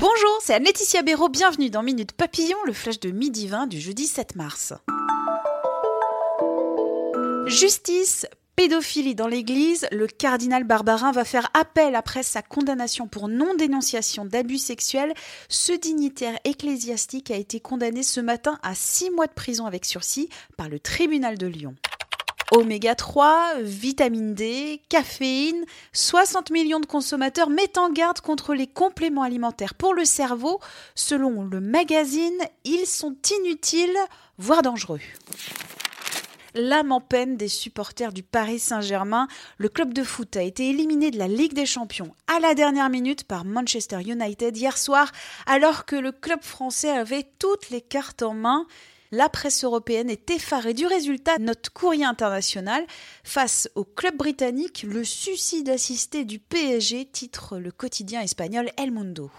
Bonjour, c'est Anne-Laetitia Béraud. Bienvenue dans Minute Papillon, le flash de midi 20 du jeudi 7 mars. Justice, pédophilie dans l'Église, le cardinal Barbarin va faire appel après sa condamnation pour non-dénonciation d'abus sexuels. Ce dignitaire ecclésiastique a été condamné ce matin à six mois de prison avec sursis par le tribunal de Lyon. Oméga 3, vitamine D, caféine, 60 millions de consommateurs mettent en garde contre les compléments alimentaires pour le cerveau. Selon le magazine, ils sont inutiles, voire dangereux l'âme en peine des supporters du Paris Saint-Germain. Le club de foot a été éliminé de la Ligue des Champions à la dernière minute par Manchester United hier soir, alors que le club français avait toutes les cartes en main. La presse européenne est effarée du résultat, notre courrier international. Face au club britannique, le suicide assisté du PSG titre le quotidien espagnol El Mundo.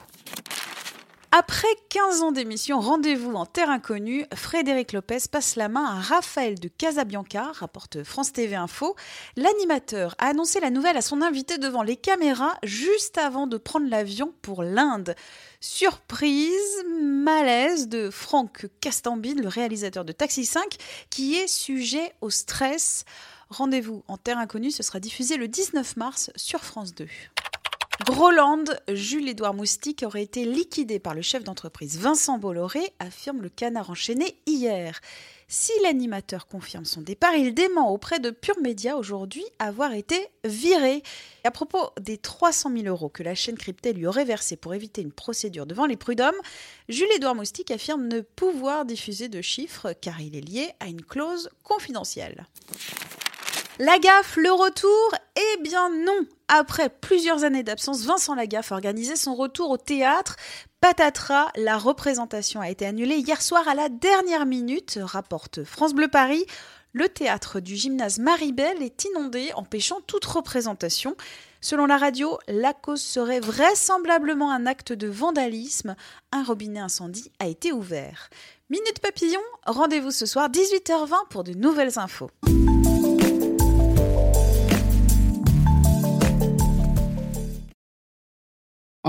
Après 15 ans d'émission Rendez-vous en terre inconnue, Frédéric Lopez passe la main à Raphaël de Casabianca, rapporte France TV Info. L'animateur a annoncé la nouvelle à son invité devant les caméras juste avant de prendre l'avion pour l'Inde. Surprise, malaise de Franck Castambide, le réalisateur de Taxi 5, qui est sujet au stress. Rendez-vous en terre inconnue, ce sera diffusé le 19 mars sur France 2. Groland, Jules-Édouard Moustique aurait été liquidé par le chef d'entreprise Vincent Bolloré, affirme le canard enchaîné hier. Si l'animateur confirme son départ, il dément auprès de Pure Média aujourd'hui avoir été viré. à propos des 300 000 euros que la chaîne cryptée lui aurait versés pour éviter une procédure devant les prud'hommes, Jules-Édouard Moustique affirme ne pouvoir diffuser de chiffres car il est lié à une clause confidentielle. La gaffe, le retour Eh bien non Après plusieurs années d'absence, Vincent Lagaffe a organisé son retour au théâtre. Patatras, la représentation a été annulée hier soir à la dernière minute, rapporte France Bleu Paris. Le théâtre du gymnase Maribel est inondé, empêchant toute représentation. Selon la radio, la cause serait vraisemblablement un acte de vandalisme. Un robinet incendie a été ouvert. Minute Papillon, rendez-vous ce soir 18h20 pour de nouvelles infos.